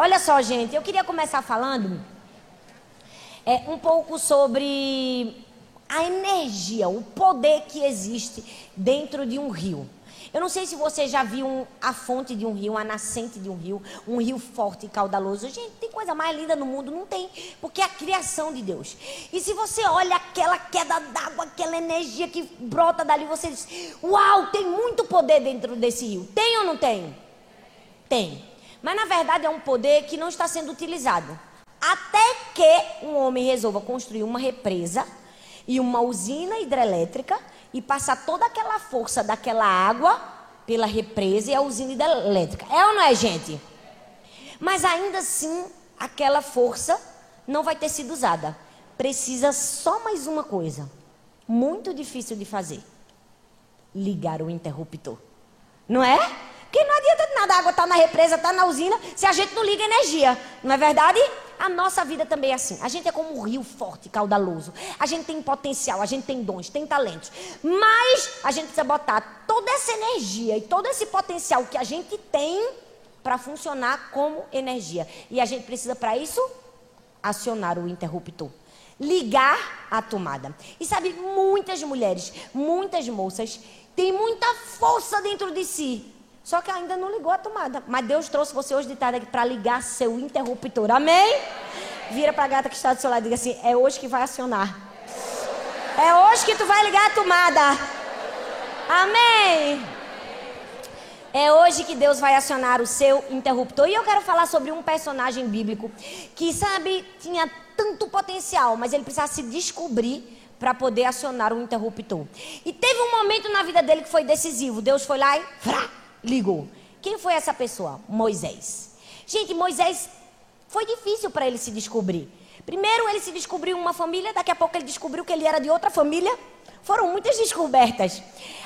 Olha só, gente, eu queria começar falando é, um pouco sobre a energia, o poder que existe dentro de um rio. Eu não sei se você já viu um, a fonte de um rio, a nascente de um rio, um rio forte e caudaloso. Gente, tem coisa mais linda no mundo? Não tem, porque é a criação de Deus. E se você olha aquela queda d'água, aquela energia que brota dali, você diz: Uau, tem muito poder dentro desse rio. Tem ou não tem? Tem. Mas na verdade é um poder que não está sendo utilizado. Até que um homem resolva construir uma represa e uma usina hidrelétrica e passar toda aquela força daquela água pela represa e a usina hidrelétrica. É ou não é, gente? Mas ainda assim, aquela força não vai ter sido usada. Precisa só mais uma coisa, muito difícil de fazer: ligar o interruptor. Não é? Porque não adianta de nada, a água está na represa, está na usina, se a gente não liga energia. Não é verdade? A nossa vida também é assim. A gente é como um rio forte, caudaloso. A gente tem potencial, a gente tem dons, tem talentos. Mas a gente precisa botar toda essa energia e todo esse potencial que a gente tem para funcionar como energia. E a gente precisa, para isso, acionar o interruptor. Ligar a tomada. E sabe, muitas mulheres, muitas moças, têm muita força dentro de si só que ainda não ligou a tomada. Mas Deus trouxe você hoje de tarde aqui para ligar seu interruptor. Amém? Vira para a gata que está do seu lado e diga assim: é hoje que vai acionar. É hoje que tu vai ligar a tomada. Amém? É hoje que Deus vai acionar o seu interruptor. E eu quero falar sobre um personagem bíblico que, sabe, tinha tanto potencial, mas ele precisava se descobrir para poder acionar o interruptor. E teve um momento na vida dele que foi decisivo. Deus foi lá e frá, ligou. Quem foi essa pessoa? Moisés. Gente, Moisés foi difícil para ele se descobrir. Primeiro ele se descobriu uma família, daqui a pouco ele descobriu que ele era de outra família. Foram muitas descobertas.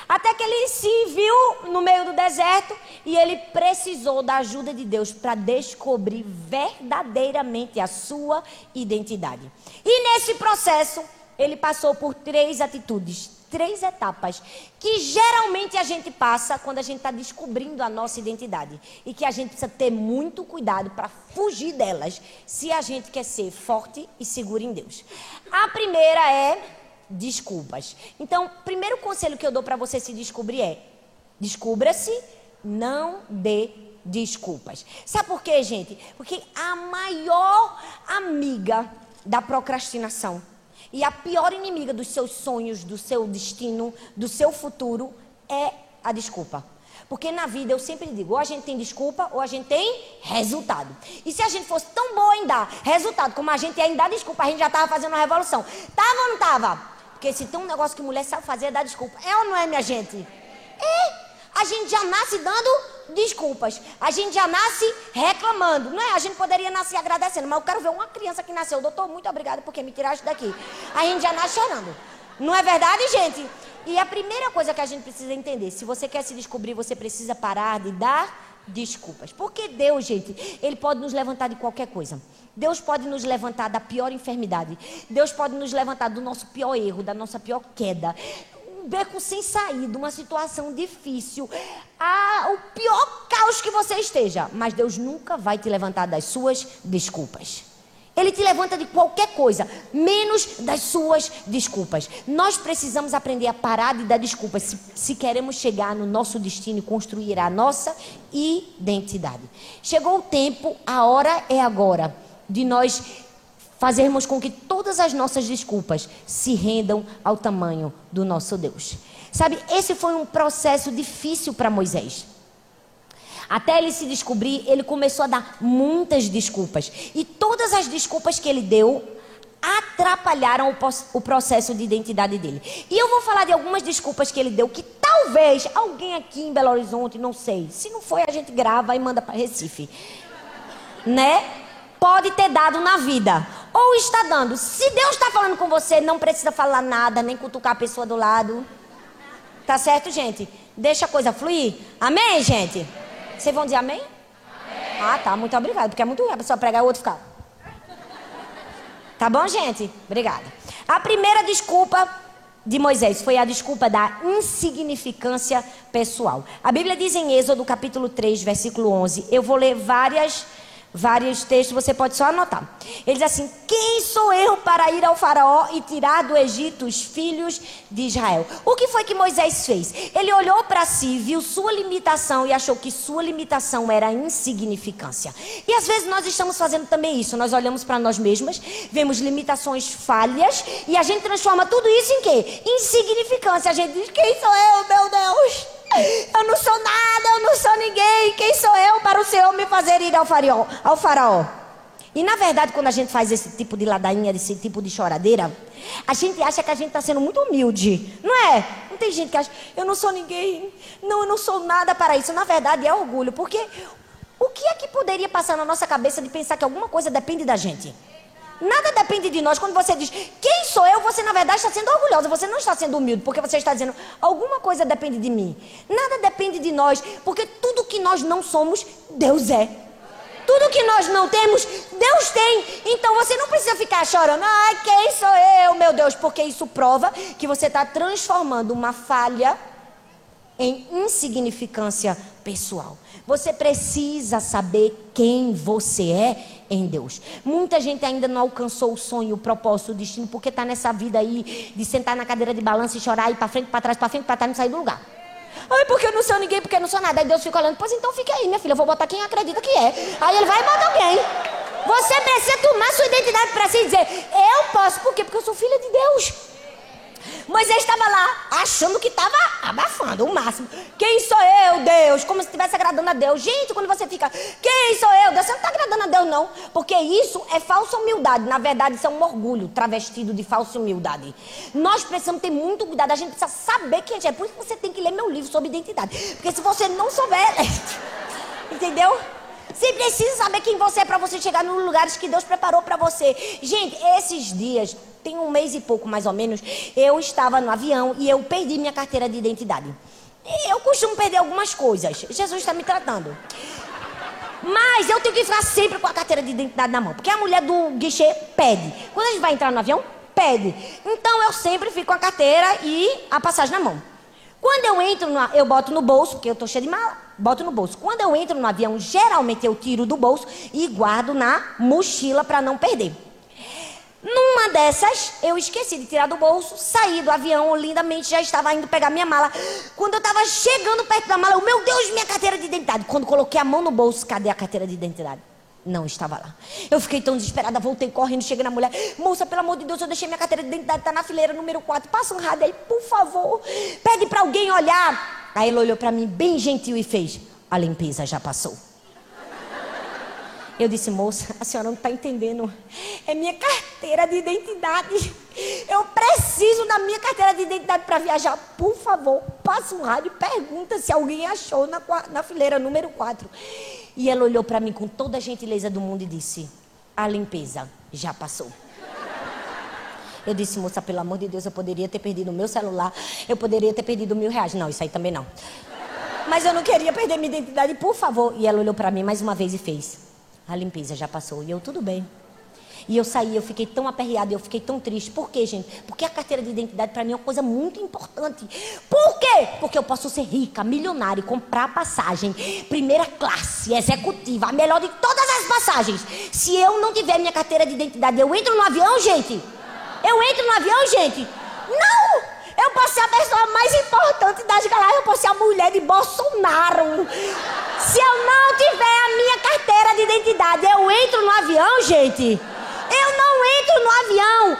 Até que ele se viu no meio do deserto e ele precisou da ajuda de Deus para descobrir verdadeiramente a sua identidade. E nesse processo, ele passou por três atitudes, três etapas que geralmente a gente passa quando a gente está descobrindo a nossa identidade e que a gente precisa ter muito cuidado para fugir delas se a gente quer ser forte e seguro em Deus. A primeira é desculpas. Então, primeiro conselho que eu dou para você se descobrir é: descubra-se, não dê desculpas. Sabe por quê, gente? Porque a maior amiga da procrastinação e a pior inimiga dos seus sonhos, do seu destino, do seu futuro é a desculpa. Porque na vida eu sempre digo, ou a gente tem desculpa ou a gente tem resultado. E se a gente fosse tão boa em dar resultado como a gente é em dar desculpa, a gente já estava fazendo uma revolução. Tava ou não tava? Porque se tem um negócio que mulher sabe fazer é dar desculpa. É ou não é, minha gente? É. A gente já nasce dando desculpas. A gente já nasce reclamando, não é? A gente poderia nascer agradecendo, mas eu quero ver uma criança que nasceu, doutor, muito obrigada porque me tiraste daqui. A gente já nasce chorando. Não é verdade, gente? E a primeira coisa que a gente precisa entender, se você quer se descobrir, você precisa parar de dar desculpas. Porque Deus, gente, ele pode nos levantar de qualquer coisa. Deus pode nos levantar da pior enfermidade. Deus pode nos levantar do nosso pior erro, da nossa pior queda beco sem saída, uma situação difícil, ah, o pior caos que você esteja, mas Deus nunca vai te levantar das suas desculpas. Ele te levanta de qualquer coisa, menos das suas desculpas. Nós precisamos aprender a parar de dar desculpas se, se, queremos chegar no nosso destino e construir a nossa identidade. Chegou o tempo, a hora é agora, de nós fazermos com que todas as nossas desculpas se rendam ao tamanho do nosso Deus. Sabe, esse foi um processo difícil para Moisés. Até ele se descobrir, ele começou a dar muitas desculpas. E todas as desculpas que ele deu atrapalharam o, processo de identidade dele. E eu vou falar de algumas desculpas que ele deu que talvez alguém aqui em Belo Horizonte, não sei, se não foi a gente grava e manda para Recife, né? Pode ter dado na vida ou está dando. Se Deus está falando com você, não precisa falar nada, nem cutucar a pessoa do lado. Tá certo, gente? Deixa a coisa fluir. Amém, gente? Vocês vão dizer amém? amém? Ah, tá. Muito obrigada. Porque é muito ruim a pessoa pregar e o outro ficar. Tá bom, gente? Obrigada. A primeira desculpa de Moisés foi a desculpa da insignificância pessoal. A Bíblia diz em Êxodo capítulo 3, versículo 11. Eu vou ler várias vários textos, você pode só anotar. Ele diz assim: Quem sou eu para ir ao Faraó e tirar do Egito os filhos de Israel? O que foi que Moisés fez? Ele olhou para si, viu sua limitação e achou que sua limitação era insignificância. E às vezes nós estamos fazendo também isso. Nós olhamos para nós mesmas, vemos limitações falhas e a gente transforma tudo isso em quê? Insignificância. A gente diz: Quem sou eu, meu Deus? Eu não sou nada, eu não sou ninguém. Quem sou eu para o Senhor me fazer ir ao faraó? Ao faraó? E na verdade, quando a gente faz esse tipo de ladainha, esse tipo de choradeira, a gente acha que a gente está sendo muito humilde, não é? Não tem gente que acha, eu não sou ninguém, não, eu não sou nada para isso. Na verdade, é orgulho, porque o que é que poderia passar na nossa cabeça de pensar que alguma coisa depende da gente? Nada depende de nós. Quando você diz, quem sou eu, você na verdade está sendo orgulhosa. Você não está sendo humilde, porque você está dizendo, alguma coisa depende de mim. Nada depende de nós, porque tudo que nós não somos, Deus é. Tudo que nós não temos, Deus tem. Então você não precisa ficar chorando, ai, quem sou eu, meu Deus, porque isso prova que você está transformando uma falha em insignificância pessoal. Você precisa saber quem você é em Deus. Muita gente ainda não alcançou o sonho, o propósito, o destino, porque está nessa vida aí de sentar na cadeira de balanço e chorar, ir para frente, para trás, para frente, para trás, não sair do lugar. Ai, porque eu não sou ninguém, porque eu não sou nada. Aí Deus fica olhando, pois então fique aí, minha filha, eu vou botar quem acredita que é. Aí ele vai e bota alguém. Você precisa tomar sua identidade para si e dizer, eu posso, por quê? Porque eu sou filha de Deus. Moisés estava lá, achando que estava abafando o máximo. Quem sou eu, Deus? Como se estivesse agradando a Deus. Gente, quando você fica, quem sou eu, Deus? Você não está agradando a Deus, não. Porque isso é falsa humildade. Na verdade, isso é um orgulho travestido de falsa humildade. Nós precisamos ter muito cuidado. A gente precisa saber quem a gente é. Por isso você tem que ler meu livro sobre identidade. Porque se você não souber. Entendeu? Você precisa saber quem você é para você chegar nos lugares que Deus preparou para você. Gente, esses dias, tem um mês e pouco mais ou menos, eu estava no avião e eu perdi minha carteira de identidade. Eu costumo perder algumas coisas. Jesus está me tratando. Mas eu tenho que ficar sempre com a carteira de identidade na mão. Porque a mulher do guichê pede. Quando a gente vai entrar no avião, pede. Então eu sempre fico com a carteira e a passagem na mão. Quando eu entro, no, eu boto no bolso, porque eu tô cheia de mala, boto no bolso. Quando eu entro no avião, geralmente eu tiro do bolso e guardo na mochila para não perder. Numa dessas, eu esqueci de tirar do bolso, saí do avião lindamente, já estava indo pegar minha mala. Quando eu estava chegando perto da mala, eu, meu Deus, minha carteira de identidade. Quando coloquei a mão no bolso, cadê a carteira de identidade? Não estava lá. Eu fiquei tão desesperada, voltei correndo, cheguei na mulher. Moça, pelo amor de Deus, eu deixei minha carteira de identidade, está na fileira número 4. Passa um rádio aí, por favor. Pede para alguém olhar. Aí ele olhou para mim bem gentil e fez: A limpeza já passou. Eu disse, moça, a senhora não está entendendo. É minha carteira de identidade. Eu preciso da minha carteira de identidade para viajar. Por favor, passa um rádio e pergunta se alguém achou na, na fileira número 4. E ela olhou para mim com toda a gentileza do mundo e disse: A limpeza já passou. Eu disse, moça, pelo amor de Deus, eu poderia ter perdido o meu celular, eu poderia ter perdido mil reais. Não, isso aí também não. Mas eu não queria perder minha identidade, por favor. E ela olhou para mim mais uma vez e fez: A limpeza já passou. E eu, tudo bem. E eu saí, eu fiquei tão aperreada, eu fiquei tão triste. Por quê, gente? Porque a carteira de identidade para mim é uma coisa muito importante. Por quê? Porque eu posso ser rica, milionária e comprar passagem, primeira classe, executiva, a melhor de todas as passagens. Se eu não tiver minha carteira de identidade, eu entro no avião, gente? Eu entro no avião, gente? Não! Eu posso ser a pessoa mais importante das galáxias, eu posso ser a mulher de Bolsonaro. Se eu não tiver a minha carteira de identidade, eu entro no avião, gente? Eu não entro no avião.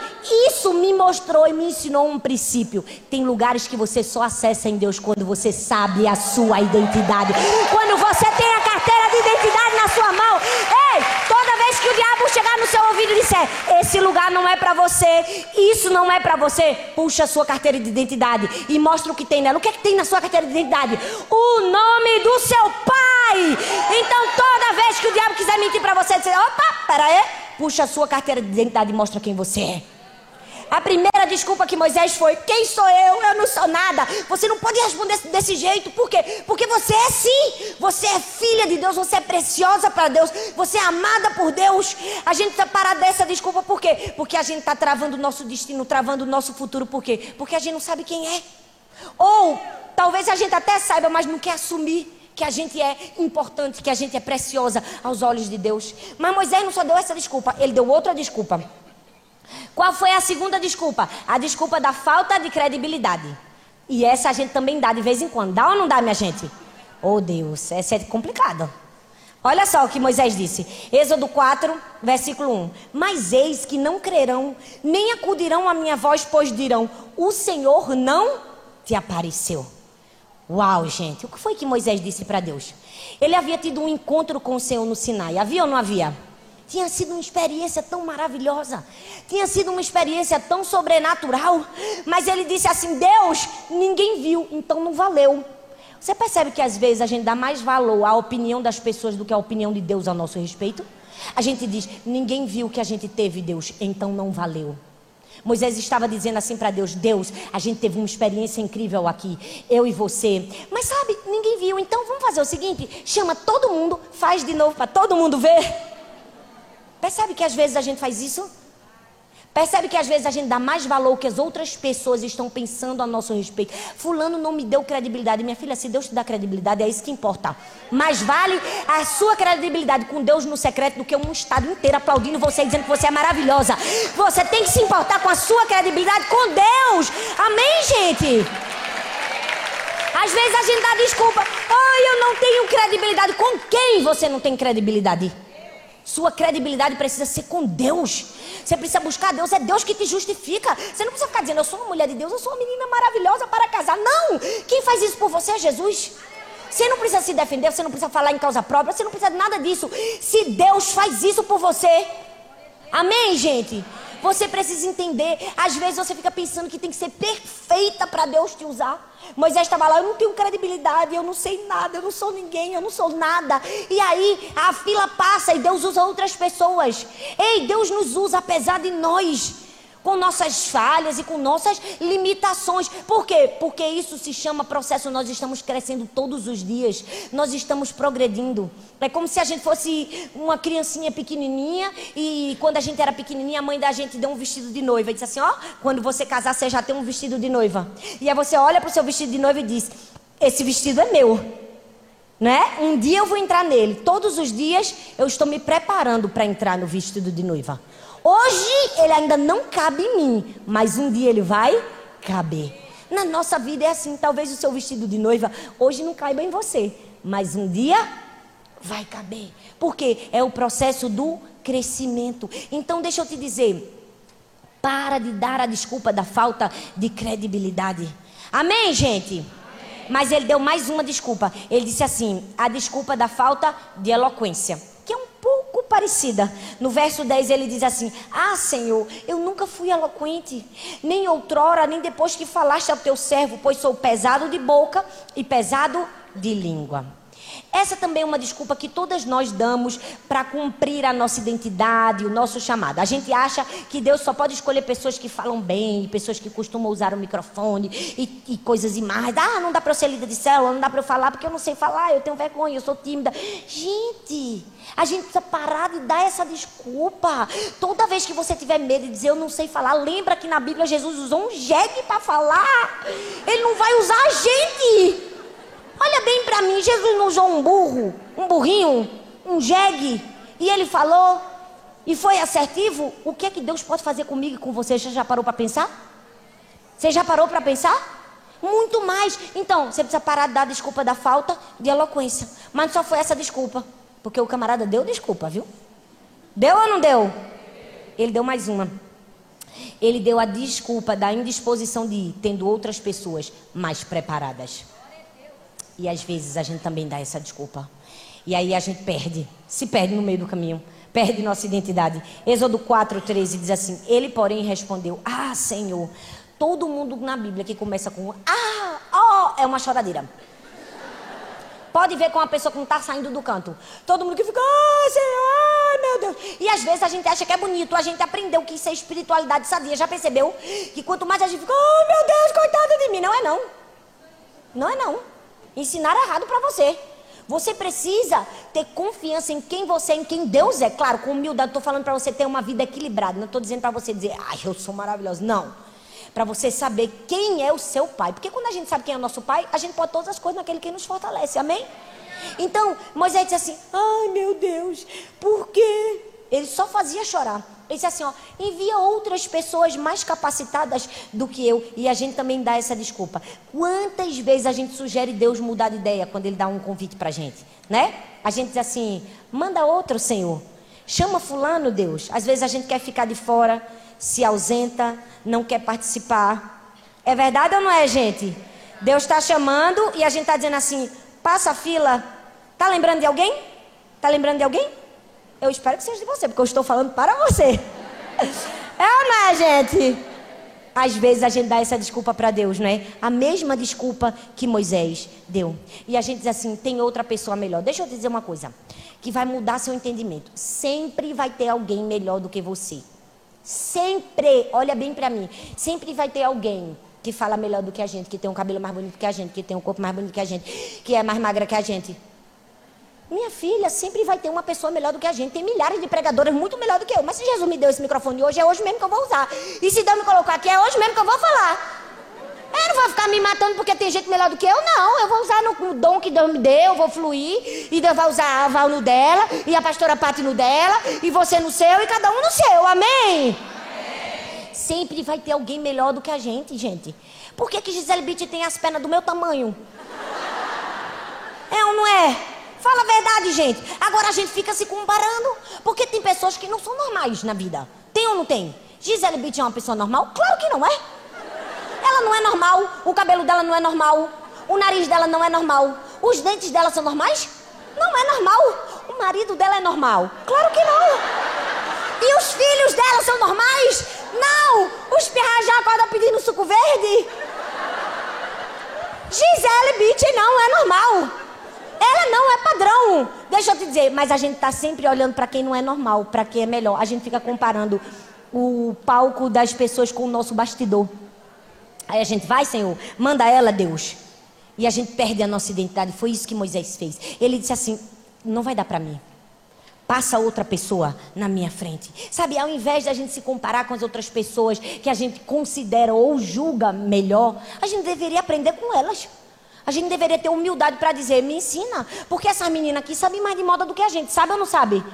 Isso me mostrou e me ensinou um princípio. Tem lugares que você só acessa em Deus quando você sabe a sua identidade. Quando você tem a carteira de identidade na sua mão. Ei, toda vez que o diabo chegar no seu ouvido e disser: Esse lugar não é para você, isso não é para você, puxa a sua carteira de identidade e mostra o que tem nela. O que é que tem na sua carteira de identidade? O nome do seu pai. Então toda vez que o diabo quiser mentir para você, dizer: Opa, pera aí puxa a sua carteira de identidade e mostra quem você é. A primeira desculpa que Moisés foi: Quem sou eu? Eu não sou nada. Você não pode responder desse jeito. Por quê? Porque você é sim. Você é filha de Deus. Você é preciosa para Deus. Você é amada por Deus. A gente está parado dessa desculpa. Por quê? Porque a gente está travando o nosso destino, travando o nosso futuro. Por quê? Porque a gente não sabe quem é. Ou talvez a gente até saiba, mas não quer assumir que a gente é importante, que a gente é preciosa aos olhos de Deus. Mas Moisés não só deu essa desculpa, ele deu outra desculpa. Qual foi a segunda desculpa? A desculpa da falta de credibilidade. E essa a gente também dá de vez em quando. Dá ou não dá, minha gente? Oh Deus, essa é complicada. Olha só o que Moisés disse. Êxodo 4, versículo 1. Mas eis que não crerão, nem acudirão à minha voz, pois dirão: O Senhor não te apareceu. Uau, gente, o que foi que Moisés disse para Deus? Ele havia tido um encontro com o Senhor no Sinai. Havia ou não havia? Tinha sido uma experiência tão maravilhosa. Tinha sido uma experiência tão sobrenatural. Mas ele disse assim: Deus, ninguém viu, então não valeu. Você percebe que às vezes a gente dá mais valor à opinião das pessoas do que à opinião de Deus a nosso respeito? A gente diz: ninguém viu o que a gente teve, Deus, então não valeu. Moisés estava dizendo assim para Deus: Deus, a gente teve uma experiência incrível aqui, eu e você. Mas sabe, ninguém viu. Então vamos fazer o seguinte: chama todo mundo, faz de novo para todo mundo ver. Percebe que às vezes a gente faz isso? Percebe que às vezes a gente dá mais valor que as outras pessoas estão pensando a nosso respeito. Fulano não me deu credibilidade. Minha filha, se Deus te dá credibilidade, é isso que importa. Mais vale a sua credibilidade com Deus no secreto do que um estado inteiro aplaudindo você e dizendo que você é maravilhosa. Você tem que se importar com a sua credibilidade com Deus. Amém, gente? Às vezes a gente dá desculpa. Oh, eu não tenho credibilidade. Com quem você não tem credibilidade? Sua credibilidade precisa ser com Deus. Você precisa buscar Deus, é Deus que te justifica. Você não precisa ficar dizendo, eu sou uma mulher de Deus, eu sou uma menina maravilhosa para casar. Não! Quem faz isso por você é Jesus. Você não precisa se defender, você não precisa falar em causa própria, você não precisa de nada disso. Se Deus faz isso por você. Amém, gente? Você precisa entender. Às vezes você fica pensando que tem que ser perfeita para Deus te usar. Moisés estava lá, eu não tenho credibilidade, eu não sei nada, eu não sou ninguém, eu não sou nada. E aí a fila passa e Deus usa outras pessoas. Ei, Deus nos usa apesar de nós com nossas falhas e com nossas limitações. Por quê? Porque isso se chama processo. Nós estamos crescendo todos os dias, nós estamos progredindo. É como se a gente fosse uma criancinha pequenininha e quando a gente era pequenininha, a mãe da gente deu um vestido de noiva e disse assim: Ó, quando você casar, você já tem um vestido de noiva. E aí você olha para o seu vestido de noiva e diz: Esse vestido é meu. Né? Um dia eu vou entrar nele. Todos os dias eu estou me preparando para entrar no vestido de noiva. Hoje ele ainda não cabe em mim, mas um dia ele vai caber. Na nossa vida é assim, talvez o seu vestido de noiva hoje não caiba em você, mas um dia vai caber. Porque é o processo do crescimento. Então deixa eu te dizer, para de dar a desculpa da falta de credibilidade. Amém, gente? Mas ele deu mais uma desculpa. Ele disse assim: a desculpa da falta de eloquência pouco parecida. No verso 10 ele diz assim: Ah, Senhor, eu nunca fui eloquente, nem outrora, nem depois que falaste ao teu servo, pois sou pesado de boca e pesado de língua. Essa também é uma desculpa que todas nós damos para cumprir a nossa identidade, o nosso chamado. A gente acha que Deus só pode escolher pessoas que falam bem, pessoas que costumam usar o microfone e, e coisas e mais. Ah, não dá para eu ser líder de célula, não dá para eu falar porque eu não sei falar, eu tenho vergonha, eu sou tímida. Gente, a gente precisa parar de dar essa desculpa. Toda vez que você tiver medo de dizer eu não sei falar, lembra que na Bíblia Jesus usou um jegue para falar. Ele não vai usar a gente. Olha bem para mim, Jesus não usou um burro, um burrinho, um jegue, e ele falou, e foi assertivo. O que é que Deus pode fazer comigo e com você? Você já parou para pensar? Você já parou para pensar? Muito mais. Então, você precisa parar de dar desculpa da falta de eloquência. Mas só foi essa desculpa. Porque o camarada deu desculpa, viu? Deu ou não deu? Ele deu mais uma. Ele deu a desculpa da indisposição de ir, tendo outras pessoas mais preparadas. E às vezes a gente também dá essa desculpa. E aí a gente perde, se perde no meio do caminho, perde nossa identidade. Êxodo 4, 13 diz assim: Ele, porém, respondeu: Ah, Senhor, todo mundo na Bíblia que começa com Ah, oh, é uma choradeira. Pode ver com uma pessoa que não está saindo do canto. Todo mundo que fica, ah, Senhor, meu Deus. E às vezes a gente acha que é bonito, a gente aprendeu que isso é espiritualidade sadia. Já percebeu? Que quanto mais a gente fica, oh, meu Deus, coitado de mim. Não é não. Não é não. Ensinaram errado para você. Você precisa ter confiança em quem você é, em quem Deus é. Claro, com humildade, estou falando para você ter uma vida equilibrada. Não estou dizendo para você dizer, ai, eu sou maravilhoso. Não. Para você saber quem é o seu pai. Porque quando a gente sabe quem é o nosso pai, a gente pode todas as coisas naquele que nos fortalece. Amém? Então, Moisés disse assim: Ai meu Deus, por quê? Ele só fazia chorar. Ele disse assim: ó, envia outras pessoas mais capacitadas do que eu. E a gente também dá essa desculpa. Quantas vezes a gente sugere Deus mudar de ideia quando Ele dá um convite para a gente? Né? A gente diz assim: manda outro, Senhor. Chama Fulano, Deus. Às vezes a gente quer ficar de fora, se ausenta, não quer participar. É verdade ou não é, gente? Deus está chamando e a gente está dizendo assim: passa a fila. Tá lembrando de alguém? Tá lembrando de alguém? Eu espero que seja de você, porque eu estou falando para você. É ou não é, gente? Às vezes a gente dá essa desculpa para Deus, não é? A mesma desculpa que Moisés deu. E a gente diz assim: tem outra pessoa melhor. Deixa eu te dizer uma coisa que vai mudar seu entendimento. Sempre vai ter alguém melhor do que você. Sempre, olha bem para mim. Sempre vai ter alguém que fala melhor do que a gente, que tem um cabelo mais bonito que a gente, que tem um corpo mais bonito que a gente, que é mais magra que a gente. Minha filha, sempre vai ter uma pessoa melhor do que a gente. Tem milhares de pregadoras muito melhor do que eu. Mas se Jesus me deu esse microfone hoje, é hoje mesmo que eu vou usar. E se Deus me colocar aqui, é hoje mesmo que eu vou falar. Eu não vou ficar me matando porque tem gente melhor do que eu, não. Eu vou usar no dom que Deus me deu, vou fluir. E Deus vai usar a Val no dela, e a pastora Pati no dela, e você no seu, e cada um no seu. Amém? Amém. Sempre vai ter alguém melhor do que a gente, gente. Por que, que Gisele Bitt tem as pernas do meu tamanho? É ou não é? Fala a verdade, gente. Agora a gente fica se comparando. Porque tem pessoas que não são normais na vida. Tem ou não tem? Gisele Bündchen é uma pessoa normal? Claro que não é. Ela não é normal. O cabelo dela não é normal. O nariz dela não é normal. Os dentes dela são normais? Não é normal. O marido dela é normal? Claro que não. E os filhos dela são normais? Não. Os pirras já acordam pedindo suco verde? Gisele Bündchen não é normal. Ela não é padrão. Deixa eu te dizer, mas a gente está sempre olhando para quem não é normal, para quem é melhor. A gente fica comparando o palco das pessoas com o nosso bastidor. Aí a gente vai, Senhor, manda ela, Deus. E a gente perde a nossa identidade. Foi isso que Moisés fez. Ele disse assim: não vai dar para mim. Passa outra pessoa na minha frente. Sabe, ao invés de a gente se comparar com as outras pessoas que a gente considera ou julga melhor, a gente deveria aprender com elas. A gente deveria ter humildade para dizer, me ensina. Porque essa menina aqui sabe mais de moda do que a gente, sabe ou não sabe?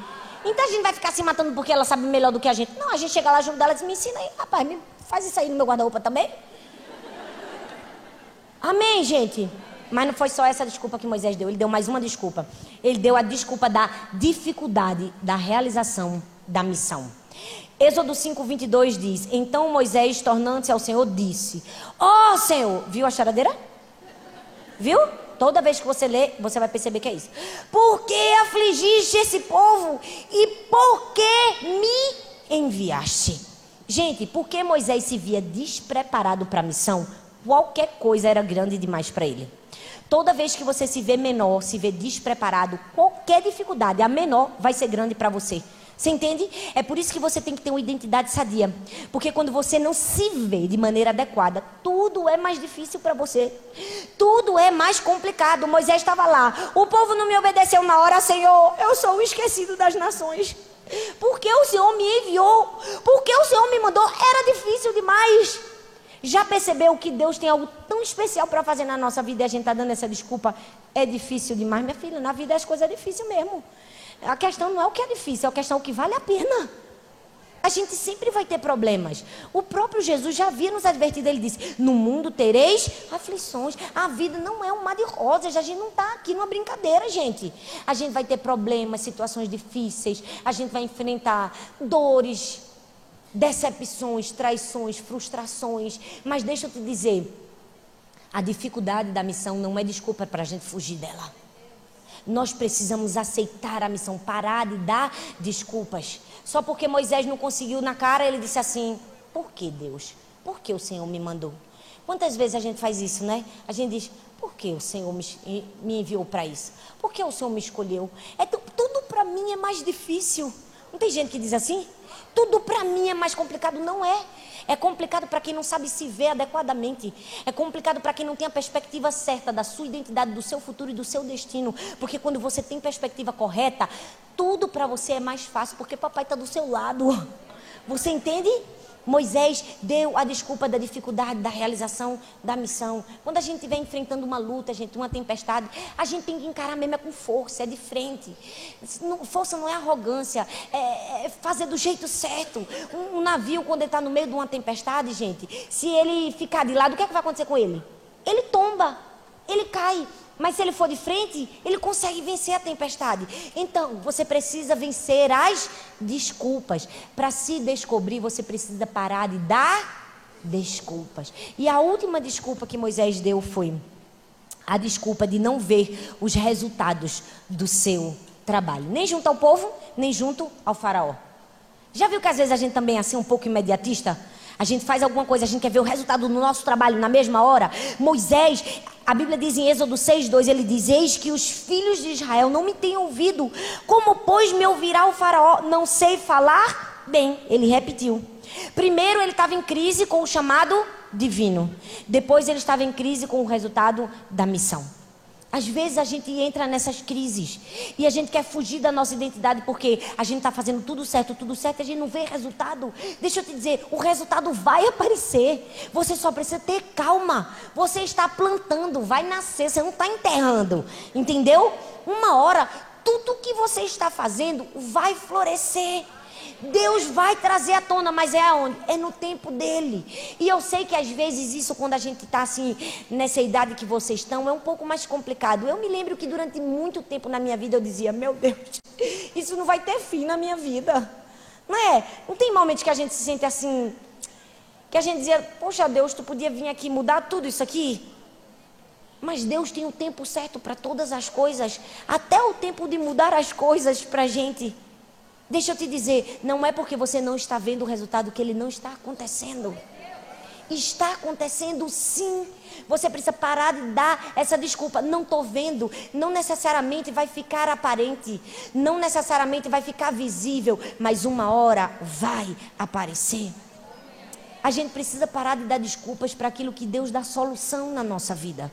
Então a gente vai ficar se matando porque ela sabe melhor do que a gente. Não, a gente chega lá junto dela e diz, me ensina aí, rapaz, me faz isso aí no meu guarda-roupa também. Amém, gente? Mas não foi só essa desculpa que Moisés deu, ele deu mais uma desculpa. Ele deu a desculpa da dificuldade da realização da missão. Êxodo 5:22 diz: Então Moisés, tornando-se ao Senhor, disse: Ó oh, Senhor, viu a charadeira? Viu? Toda vez que você lê, você vai perceber que é isso. Por que afligiste esse povo? E por que me enviaste? Gente, porque Moisés se via despreparado para a missão, qualquer coisa era grande demais para ele. Toda vez que você se vê menor, se vê despreparado, qualquer dificuldade, a menor, vai ser grande para você. Você entende? É por isso que você tem que ter uma identidade sadia. Porque quando você não se vê de maneira adequada, tudo é mais difícil para você. Tudo é mais complicado. Moisés estava lá. O povo não me obedeceu na hora, Senhor. Eu sou o esquecido das nações. Porque o Senhor me enviou. Porque o Senhor me mandou. Era difícil demais. Já percebeu que Deus tem algo tão especial para fazer na nossa vida e a gente está dando essa desculpa? É difícil demais, minha filha. Na vida as coisas é difícil mesmo. A questão não é o que é difícil, é a questão o que vale a pena. A gente sempre vai ter problemas. O próprio Jesus já havia nos advertido, ele disse: No mundo tereis aflições. A vida não é um mar de rosas. A gente não está aqui numa brincadeira, gente. A gente vai ter problemas, situações difíceis. A gente vai enfrentar dores, decepções, traições, frustrações. Mas deixa eu te dizer: a dificuldade da missão não é desculpa para a gente fugir dela. Nós precisamos aceitar a missão, parar de dar desculpas. Só porque Moisés não conseguiu na cara, ele disse assim: Por que Deus? Por que o Senhor me mandou? Quantas vezes a gente faz isso, né? A gente diz: Por que o Senhor me, enviou para isso? Por que o Senhor me escolheu? É, tudo para mim é mais difícil. Não tem gente que diz assim? Tudo para mim é mais complicado. Não é. É complicado para quem não sabe se ver adequadamente. É complicado para quem não tem a perspectiva certa da sua identidade, do seu futuro e do seu destino. Porque quando você tem perspectiva correta, tudo para você é mais fácil, porque papai está do seu lado. Você entende? Moisés deu a desculpa da dificuldade da realização da missão. Quando a gente estiver enfrentando uma luta, gente, uma tempestade, a gente tem que encarar mesmo é com força, é de frente. força não é arrogância, é, é fazer do jeito certo. Um, um navio, quando ele está no meio de uma tempestade, gente, se ele ficar de lado, o que, é que vai acontecer com ele? Ele tomba, ele cai. Mas se ele for de frente, ele consegue vencer a tempestade. Então, você precisa vencer as desculpas. Para se descobrir, você precisa parar de dar desculpas. E a última desculpa que Moisés deu foi a desculpa de não ver os resultados do seu trabalho, nem junto ao povo, nem junto ao faraó. Já viu que às vezes a gente também é assim um pouco imediatista? A gente faz alguma coisa, a gente quer ver o resultado do nosso trabalho na mesma hora. Moisés, a Bíblia diz em Êxodo 6,2, ele diz: Eis que os filhos de Israel não me têm ouvido. Como, pois, me ouvirá o Faraó? Não sei falar bem. Ele repetiu. Primeiro, ele estava em crise com o chamado divino. Depois, ele estava em crise com o resultado da missão. Às vezes a gente entra nessas crises e a gente quer fugir da nossa identidade porque a gente está fazendo tudo certo, tudo certo e a gente não vê resultado. Deixa eu te dizer, o resultado vai aparecer. Você só precisa ter calma. Você está plantando, vai nascer, você não está enterrando. Entendeu? Uma hora, tudo que você está fazendo vai florescer. Deus vai trazer à tona, mas é aonde? É no tempo dele. E eu sei que às vezes isso, quando a gente está assim, nessa idade que vocês estão, é um pouco mais complicado. Eu me lembro que durante muito tempo na minha vida eu dizia: Meu Deus, isso não vai ter fim na minha vida. Não é? Não tem momentos que a gente se sente assim, que a gente dizia: Poxa, Deus, tu podia vir aqui mudar tudo isso aqui? Mas Deus tem o tempo certo para todas as coisas, até o tempo de mudar as coisas para a gente. Deixa eu te dizer, não é porque você não está vendo o resultado que ele não está acontecendo. Está acontecendo sim. Você precisa parar de dar essa desculpa. Não estou vendo. Não necessariamente vai ficar aparente. Não necessariamente vai ficar visível. Mas uma hora vai aparecer. A gente precisa parar de dar desculpas para aquilo que Deus dá solução na nossa vida.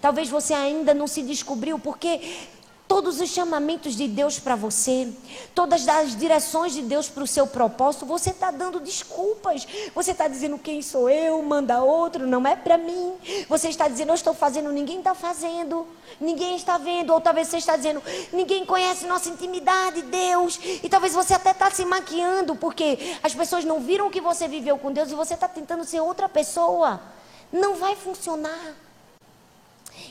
Talvez você ainda não se descobriu, porque todos os chamamentos de Deus para você, todas as direções de Deus para o seu propósito, você está dando desculpas. Você está dizendo quem sou eu, manda outro, não é para mim. Você está dizendo eu estou fazendo, ninguém está fazendo, ninguém está vendo. Ou talvez você está dizendo ninguém conhece nossa intimidade, Deus. E talvez você até está se maquiando porque as pessoas não viram que você viveu com Deus e você está tentando ser outra pessoa. Não vai funcionar.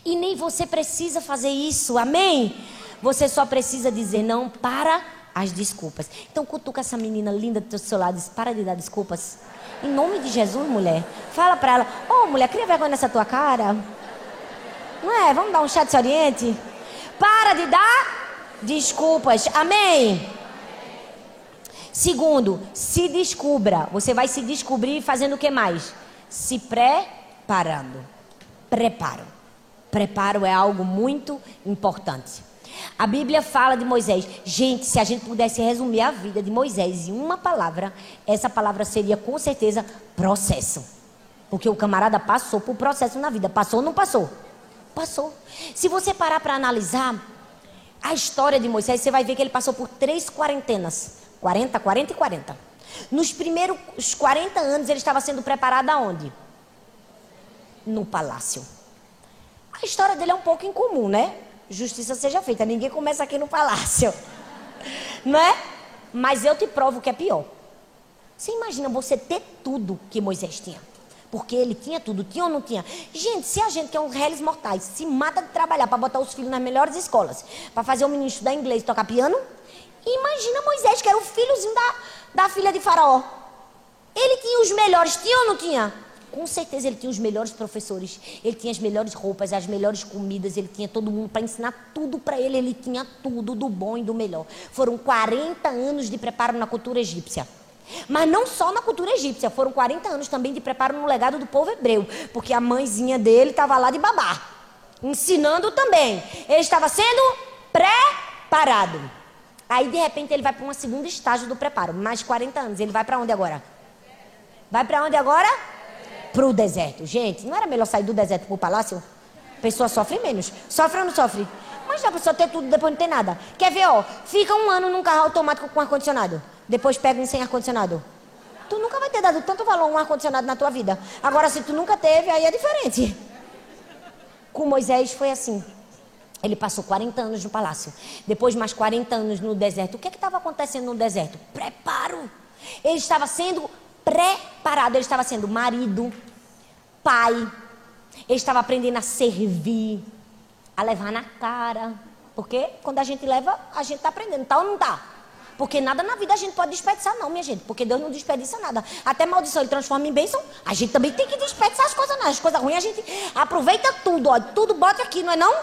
E nem você precisa fazer isso, amém? Você só precisa dizer não para as desculpas. Então cutuca essa menina linda do seu lado, diz, para de dar desculpas. Em nome de Jesus, mulher. Fala para ela, ô oh, mulher, cria vergonha nessa tua cara. Não é? Vamos dar um chat se oriente? Para de dar desculpas, amém? Segundo, se descubra. Você vai se descobrir fazendo o que mais? Se preparando. Preparo. Preparo é algo muito importante. A Bíblia fala de Moisés. Gente, se a gente pudesse resumir a vida de Moisés em uma palavra, essa palavra seria com certeza processo. Porque o camarada passou por processo na vida. Passou ou não passou? Passou. Se você parar para analisar a história de Moisés, você vai ver que ele passou por três quarentenas: 40, 40 e 40. Nos primeiros 40 anos, ele estava sendo preparado aonde? No palácio. A história dele é um pouco incomum, né? Justiça seja feita. Ninguém começa aqui no palácio. Não é? Mas eu te provo que é pior. Você imagina você ter tudo que Moisés tinha? Porque ele tinha tudo, tinha ou não tinha? Gente, se a gente que é uns réis mortais se mata de trabalhar para botar os filhos nas melhores escolas, para fazer o menino estudar inglês e tocar piano, imagina Moisés, que era o filhozinho da, da filha de Faraó. Ele tinha os melhores, tinha ou não tinha? Com certeza ele tinha os melhores professores, ele tinha as melhores roupas, as melhores comidas, ele tinha todo mundo para ensinar tudo para ele, ele tinha tudo do bom e do melhor. Foram 40 anos de preparo na cultura egípcia. Mas não só na cultura egípcia, foram 40 anos também de preparo no legado do povo hebreu, porque a mãezinha dele estava lá de babá, ensinando também. Ele estava sendo preparado. Aí de repente ele vai para um segundo estágio do preparo, mais 40 anos. Ele vai para onde agora? Vai para onde agora? Para o deserto. Gente, não era melhor sair do deserto para o palácio? A pessoa sofre menos. Sofre ou não sofre? Mas a pessoa ter tudo depois não tem nada. Quer ver, ó? Fica um ano num carro automático com ar-condicionado. Depois pega um sem ar-condicionado. Tu nunca vai ter dado tanto valor a um ar-condicionado na tua vida. Agora, se tu nunca teve, aí é diferente. Com Moisés foi assim. Ele passou 40 anos no palácio. Depois, mais 40 anos no deserto. O que é estava acontecendo no deserto? Preparo. Ele estava sendo preparado. Ele estava sendo marido, pai. Ele estava aprendendo a servir, a levar na cara. Porque quando a gente leva, a gente está aprendendo. Tá ou não está? Porque nada na vida a gente pode desperdiçar, não, minha gente. Porque Deus não desperdiça nada. Até maldição ele transforma em bênção. A gente também tem que desperdiçar as coisas, não. As coisas ruins a gente aproveita tudo, ó. Tudo bota aqui, não é não?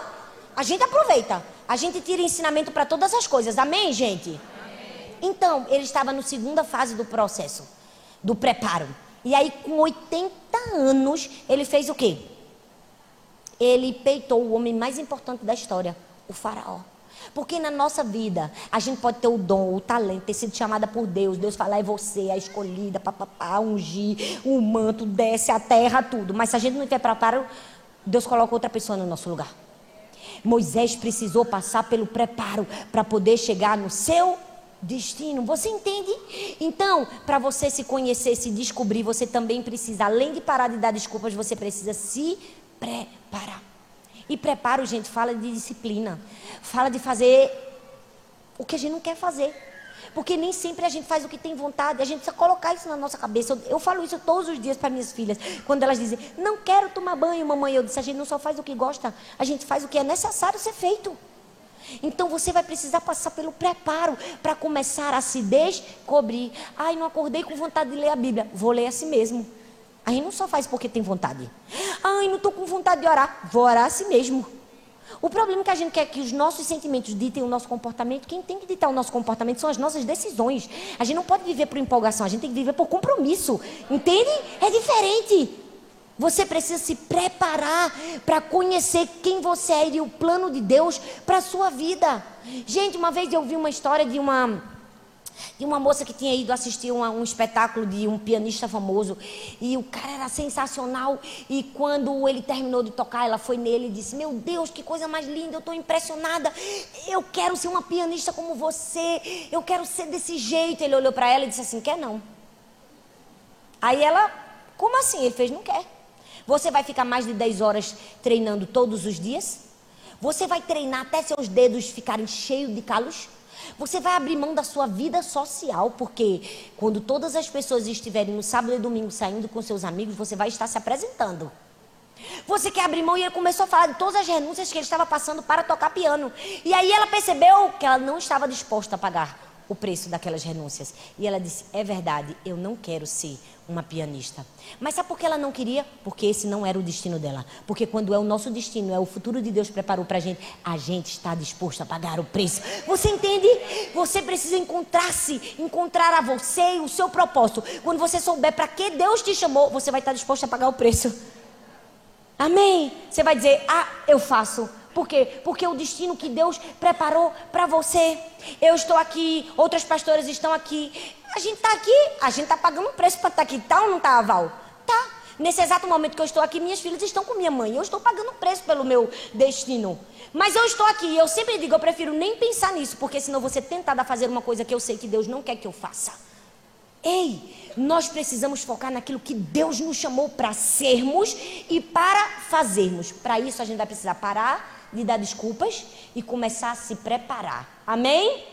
A gente aproveita. A gente tira ensinamento para todas as coisas. Amém, gente? Amém. Então, ele estava na segunda fase do processo, do preparo. E aí, com 80 anos, ele fez o quê? Ele peitou o homem mais importante da história, o faraó. Porque na nossa vida, a gente pode ter o dom, o talento, ter sido chamada por Deus. Deus falar, é você, a escolhida, papapá, ungir, o manto, desce a terra, tudo. Mas se a gente não tiver preparo, Deus coloca outra pessoa no nosso lugar. Moisés precisou passar pelo preparo para poder chegar no seu destino. Você entende? Então, para você se conhecer, se descobrir, você também precisa, além de parar de dar desculpas, você precisa se preparar. E preparo, gente, fala de disciplina. Fala de fazer o que a gente não quer fazer. Porque nem sempre a gente faz o que tem vontade. A gente precisa colocar isso na nossa cabeça. Eu, eu falo isso todos os dias para minhas filhas. Quando elas dizem, não quero tomar banho, mamãe. Eu disse, a gente não só faz o que gosta, a gente faz o que é necessário ser feito. Então você vai precisar passar pelo preparo para começar a se descobrir. Ai, não acordei com vontade de ler a Bíblia. Vou ler assim mesmo. A gente não só faz porque tem vontade. Ai, não estou com vontade de orar. Vou orar assim mesmo. O problema é que a gente quer que os nossos sentimentos ditem o nosso comportamento. Quem tem que ditar o nosso comportamento são as nossas decisões. A gente não pode viver por empolgação, a gente tem que viver por compromisso. Entende? É diferente. Você precisa se preparar para conhecer quem você é e o plano de Deus para a sua vida. Gente, uma vez eu vi uma história de uma de uma moça que tinha ido assistir uma, um espetáculo de um pianista famoso. E o cara era sensacional. E quando ele terminou de tocar ela foi nele e disse meu Deus que coisa mais linda eu estou impressionada. Eu quero ser uma pianista como você. Eu quero ser desse jeito. Ele olhou para ela e disse assim quer não? Aí ela como assim? Ele fez não quer você vai ficar mais de 10 horas treinando todos os dias você vai treinar até seus dedos ficarem cheios de calos você vai abrir mão da sua vida social, porque quando todas as pessoas estiverem no sábado e domingo saindo com seus amigos, você vai estar se apresentando. Você quer abrir mão e ele começou a falar de todas as renúncias que ele estava passando para tocar piano. E aí ela percebeu que ela não estava disposta a pagar o preço daquelas renúncias. E ela disse: É verdade, eu não quero ser uma pianista. Mas sabe por que ela não queria? Porque esse não era o destino dela. Porque quando é o nosso destino, é o futuro de Deus preparou para a gente, a gente está disposto a pagar o preço. Você entende? Você precisa encontrar-se, encontrar a você e o seu propósito. Quando você souber para que Deus te chamou, você vai estar disposto a pagar o preço. Amém? Você vai dizer: Ah, eu faço. Por quê? Porque o destino que Deus preparou para você. Eu estou aqui, outras pastoras estão aqui. A gente está aqui, a gente está pagando um preço para estar tá aqui. Tá ou não tá, Val? Tá. Nesse exato momento que eu estou aqui, minhas filhas estão com minha mãe. Eu estou pagando preço pelo meu destino. Mas eu estou aqui. Eu sempre digo, eu prefiro nem pensar nisso, porque senão você tentar a fazer uma coisa que eu sei que Deus não quer que eu faça. Ei, nós precisamos focar naquilo que Deus nos chamou para sermos e para fazermos. Para isso a gente vai precisar parar de dar desculpas e começar a se preparar. Amém?